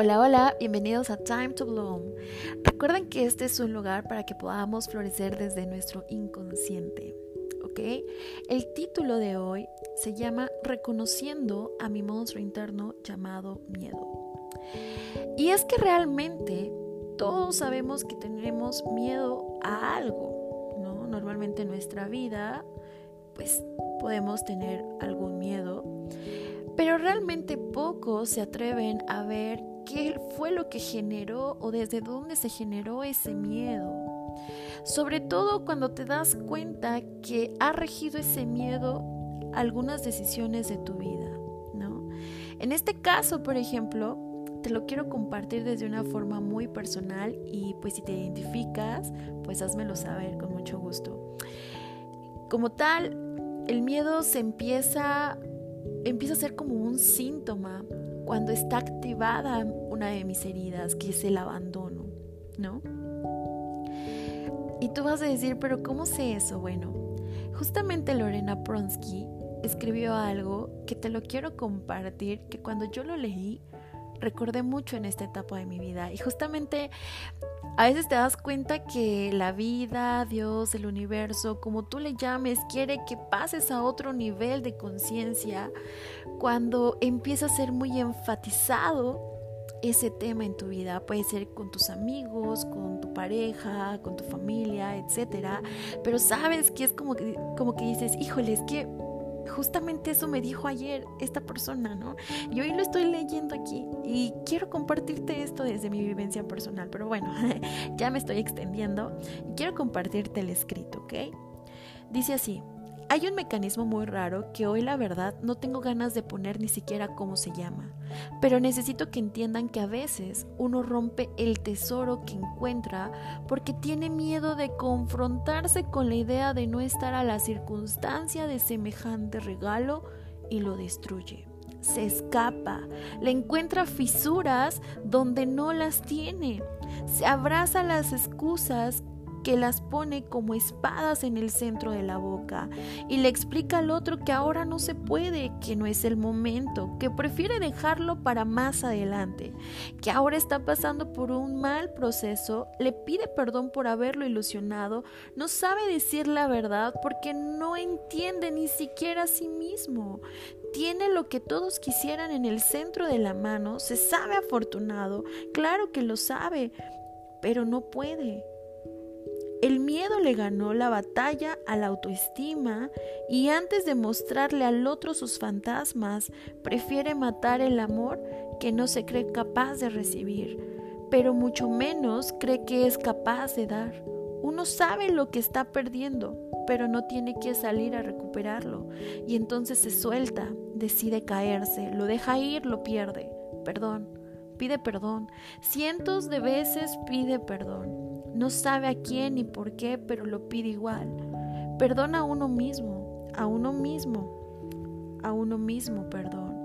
Hola, hola, bienvenidos a Time to Bloom. Recuerden que este es un lugar para que podamos florecer desde nuestro inconsciente, ¿ok? El título de hoy se llama Reconociendo a mi monstruo interno llamado miedo. Y es que realmente todos sabemos que tenemos miedo a algo, ¿no? Normalmente en nuestra vida, pues podemos tener algún miedo, pero realmente pocos se atreven a ver qué fue lo que generó o desde dónde se generó ese miedo. Sobre todo cuando te das cuenta que ha regido ese miedo algunas decisiones de tu vida, ¿no? En este caso, por ejemplo, te lo quiero compartir desde una forma muy personal y pues si te identificas, pues házmelo saber con mucho gusto. Como tal, el miedo se empieza empieza a ser como un síntoma cuando está activada una de mis heridas, que es el abandono, ¿no? Y tú vas a decir, pero ¿cómo sé eso? Bueno, justamente Lorena Pronsky escribió algo que te lo quiero compartir, que cuando yo lo leí, recordé mucho en esta etapa de mi vida. Y justamente a veces te das cuenta que la vida, Dios, el universo, como tú le llames, quiere que pases a otro nivel de conciencia cuando empieza a ser muy enfatizado ese tema en tu vida. Puede ser con tus amigos, con tu pareja, con tu familia, etcétera. Pero sabes que es como que, como que dices, híjole, es que justamente eso me dijo ayer esta persona, ¿no? Y hoy lo estoy leyendo aquí y quiero compartirte esto desde mi vivencia personal, pero bueno, ya me estoy extendiendo y quiero compartirte el escrito, ¿ok? Dice así, hay un mecanismo muy raro que hoy la verdad no tengo ganas de poner ni siquiera cómo se llama, pero necesito que entiendan que a veces uno rompe el tesoro que encuentra porque tiene miedo de confrontarse con la idea de no estar a la circunstancia de semejante regalo y lo destruye. Se escapa, le encuentra fisuras donde no las tiene, se abraza las excusas que las pone como espadas en el centro de la boca y le explica al otro que ahora no se puede, que no es el momento, que prefiere dejarlo para más adelante, que ahora está pasando por un mal proceso, le pide perdón por haberlo ilusionado, no sabe decir la verdad porque no entiende ni siquiera a sí mismo. Tiene lo que todos quisieran en el centro de la mano, se sabe afortunado, claro que lo sabe, pero no puede. El miedo le ganó la batalla a la autoestima y antes de mostrarle al otro sus fantasmas, prefiere matar el amor que no se cree capaz de recibir, pero mucho menos cree que es capaz de dar. Uno sabe lo que está perdiendo, pero no tiene que salir a recuperarlo. Y entonces se suelta, decide caerse, lo deja ir, lo pierde. Perdón, pide perdón. Cientos de veces pide perdón. No sabe a quién ni por qué, pero lo pide igual. Perdona a uno mismo, a uno mismo, a uno mismo, perdón.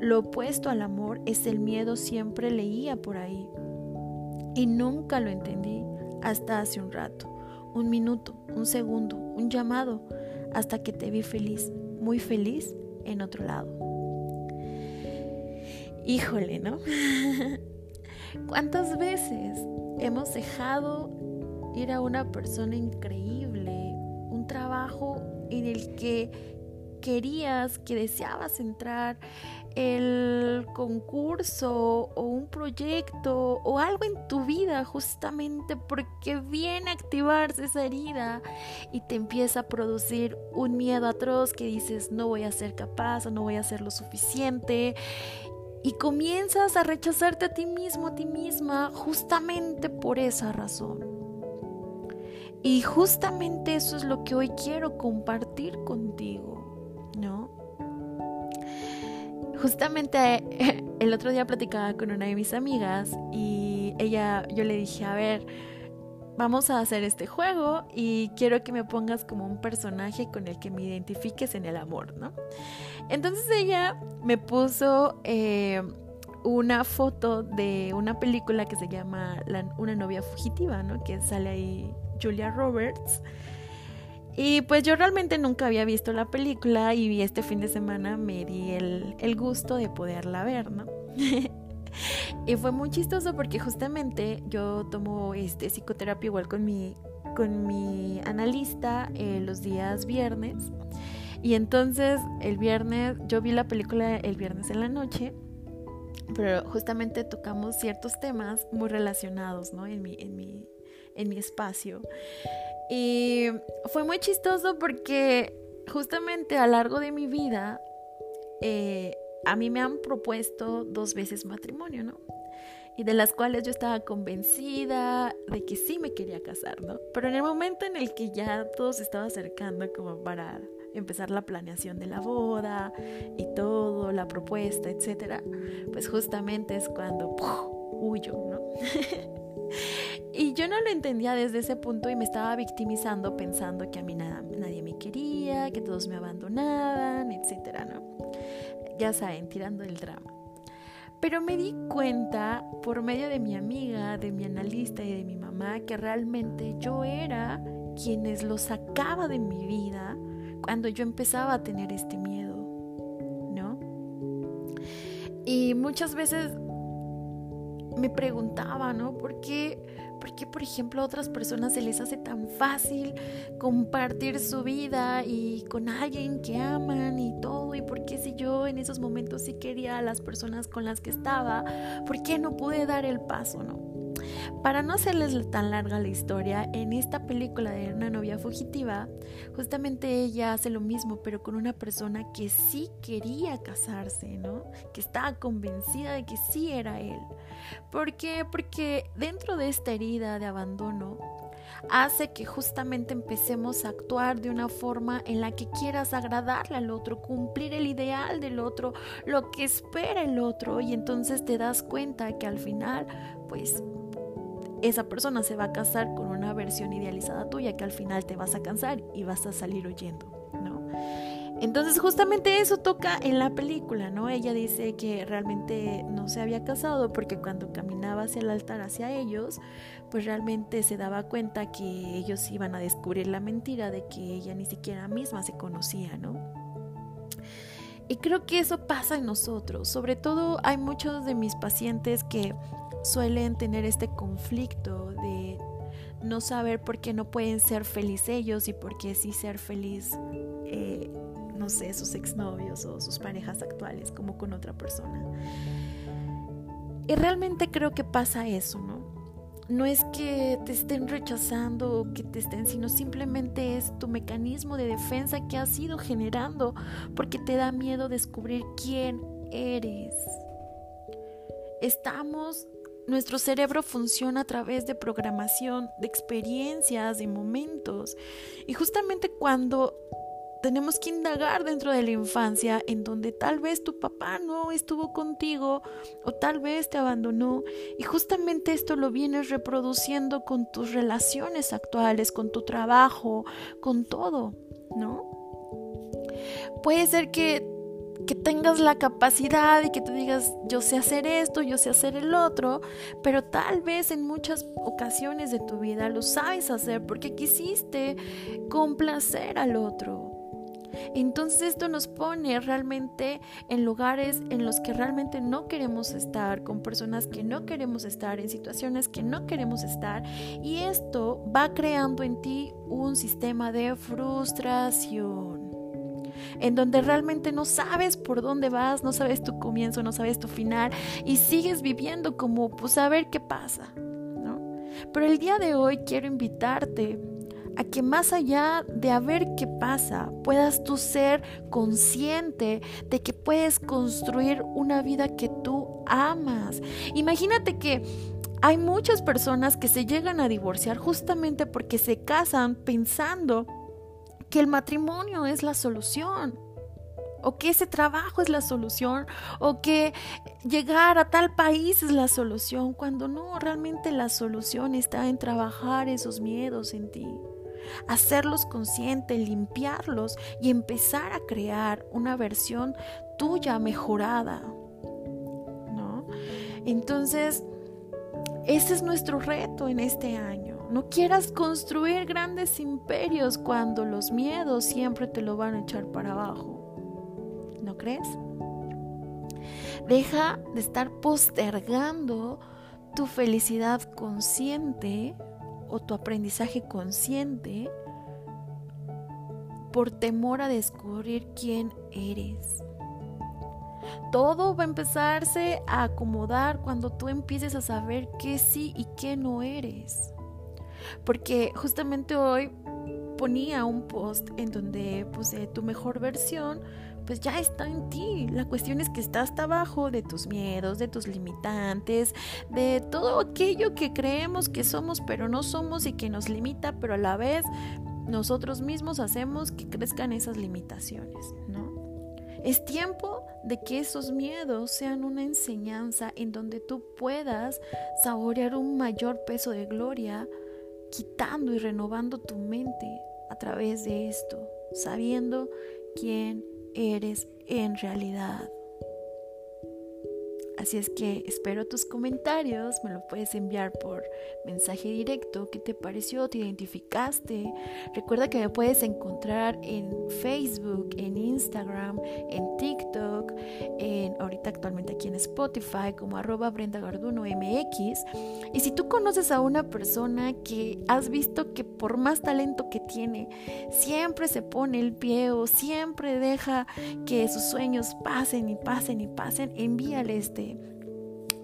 Lo opuesto al amor es el miedo, siempre leía por ahí. Y nunca lo entendí hasta hace un rato, un minuto, un segundo, un llamado, hasta que te vi feliz, muy feliz en otro lado. Híjole, ¿no? ¿Cuántas veces hemos dejado ir a una persona increíble, un trabajo en el que querías, que deseabas entrar, el concurso o un proyecto o algo en tu vida justamente porque viene a activarse esa herida y te empieza a producir un miedo atroz que dices no voy a ser capaz o no voy a ser lo suficiente y comienzas a rechazarte a ti mismo, a ti misma, justamente por esa razón. Y justamente eso es lo que hoy quiero compartir contigo, ¿no? Justamente el otro día platicaba con una de mis amigas y ella, yo le dije, a ver, vamos a hacer este juego y quiero que me pongas como un personaje con el que me identifiques en el amor, ¿no? Entonces ella me puso eh, una foto de una película que se llama Una novia fugitiva, ¿no? Que sale ahí Julia Roberts. Y pues yo realmente nunca había visto la película y este fin de semana me di el, el gusto de poderla ver, ¿no? y fue muy chistoso porque justamente yo tomo este psicoterapia igual con mi, con mi analista eh, los días viernes. Y entonces el viernes, yo vi la película el viernes en la noche, pero justamente tocamos ciertos temas muy relacionados, ¿no? En mi, en mi, en mi espacio. Y fue muy chistoso porque justamente a lo largo de mi vida, eh, a mí me han propuesto dos veces matrimonio, ¿no? Y de las cuales yo estaba convencida de que sí me quería casar, ¿no? Pero en el momento en el que ya todo se estaba acercando como para empezar la planeación de la boda y todo, la propuesta, etcétera, pues justamente es cuando huyo, ¿no? y yo no lo entendía desde ese punto y me estaba victimizando pensando que a mí nada, nadie me quería, que todos me abandonaban, etcétera, ¿no? Ya saben, tirando el drama. Pero me di cuenta por medio de mi amiga, de mi analista y de mi mamá que realmente yo era quienes lo sacaba de mi vida cuando yo empezaba a tener este miedo, ¿no? Y muchas veces me preguntaba, ¿no? ¿Por qué, ¿Por qué, por ejemplo, a otras personas se les hace tan fácil compartir su vida y con alguien que aman y todo? ¿Y por qué si yo en esos momentos sí quería a las personas con las que estaba, por qué no pude dar el paso, ¿no? Para no hacerles tan larga la historia, en esta película de una novia fugitiva, justamente ella hace lo mismo, pero con una persona que sí quería casarse, ¿no? Que estaba convencida de que sí era él. ¿Por qué? Porque dentro de esta herida de abandono, hace que justamente empecemos a actuar de una forma en la que quieras agradarle al otro, cumplir el ideal del otro, lo que espera el otro y entonces te das cuenta que al final pues esa persona se va a casar con una versión idealizada tuya que al final te vas a cansar y vas a salir huyendo, ¿no? Entonces justamente eso toca en la película, ¿no? Ella dice que realmente no se había casado porque cuando caminaba hacia el altar hacia ellos, pues realmente se daba cuenta que ellos iban a descubrir la mentira de que ella ni siquiera misma se conocía, ¿no? Y creo que eso pasa en nosotros. Sobre todo hay muchos de mis pacientes que suelen tener este conflicto de no saber por qué no pueden ser felices ellos y por qué sí ser feliz, eh, no sé, sus exnovios o sus parejas actuales, como con otra persona. Y realmente creo que pasa eso, ¿no? No es que te estén rechazando o que te estén, sino simplemente es tu mecanismo de defensa que has ido generando porque te da miedo descubrir quién eres. Estamos nuestro cerebro funciona a través de programación, de experiencias, de momentos. Y justamente cuando tenemos que indagar dentro de la infancia en donde tal vez tu papá no estuvo contigo o tal vez te abandonó y justamente esto lo vienes reproduciendo con tus relaciones actuales, con tu trabajo, con todo, ¿no? Puede ser que que tengas la capacidad y que te digas, yo sé hacer esto, yo sé hacer el otro, pero tal vez en muchas ocasiones de tu vida lo sabes hacer porque quisiste complacer al otro. Entonces esto nos pone realmente en lugares en los que realmente no queremos estar, con personas que no queremos estar, en situaciones que no queremos estar. Y esto va creando en ti un sistema de frustración en donde realmente no sabes por dónde vas, no sabes tu comienzo, no sabes tu final y sigues viviendo como pues a ver qué pasa, ¿no? Pero el día de hoy quiero invitarte a que más allá de a ver qué pasa, puedas tú ser consciente de que puedes construir una vida que tú amas. Imagínate que hay muchas personas que se llegan a divorciar justamente porque se casan pensando que el matrimonio es la solución o que ese trabajo es la solución, o que llegar a tal país es la solución, cuando no, realmente la solución está en trabajar esos miedos en ti, hacerlos conscientes, limpiarlos y empezar a crear una versión tuya mejorada. ¿No? Entonces, ese es nuestro reto en este año no quieras construir grandes imperios cuando los miedos siempre te lo van a echar para abajo. ¿No crees? Deja de estar postergando tu felicidad consciente o tu aprendizaje consciente por temor a descubrir quién eres. Todo va a empezarse a acomodar cuando tú empieces a saber qué sí y qué no eres. Porque justamente hoy ponía un post en donde puse tu mejor versión, pues ya está en ti. La cuestión es que está hasta abajo de tus miedos, de tus limitantes, de todo aquello que creemos que somos pero no somos y que nos limita, pero a la vez nosotros mismos hacemos que crezcan esas limitaciones, ¿no? Es tiempo de que esos miedos sean una enseñanza en donde tú puedas saborear un mayor peso de gloria, quitando y renovando tu mente a través de esto, sabiendo quién eres en realidad. Así es que espero tus comentarios, me lo puedes enviar por mensaje directo. ¿Qué te pareció? ¿Te identificaste? Recuerda que me puedes encontrar en Facebook, en Instagram, en TikTok, en ahorita actualmente aquí en Spotify como arroba Brenda Garduno MX. Y si tú conoces a una persona que has visto que por más talento que tiene, siempre se pone el pie o siempre deja que sus sueños pasen y pasen y pasen, envíale este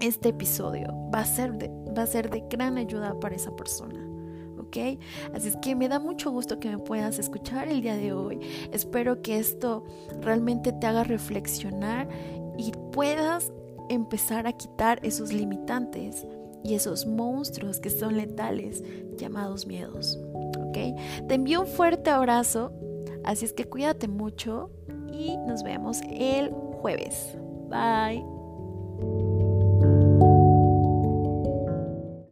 este episodio va a ser de, va a ser de gran ayuda para esa persona. ¿ok? Así es que me da mucho gusto que me puedas escuchar el día de hoy. Espero que esto realmente te haga reflexionar y puedas empezar a quitar esos limitantes y esos monstruos que son letales llamados miedos. ¿ok? Te envío un fuerte abrazo, así es que cuídate mucho y nos vemos el jueves. Bye.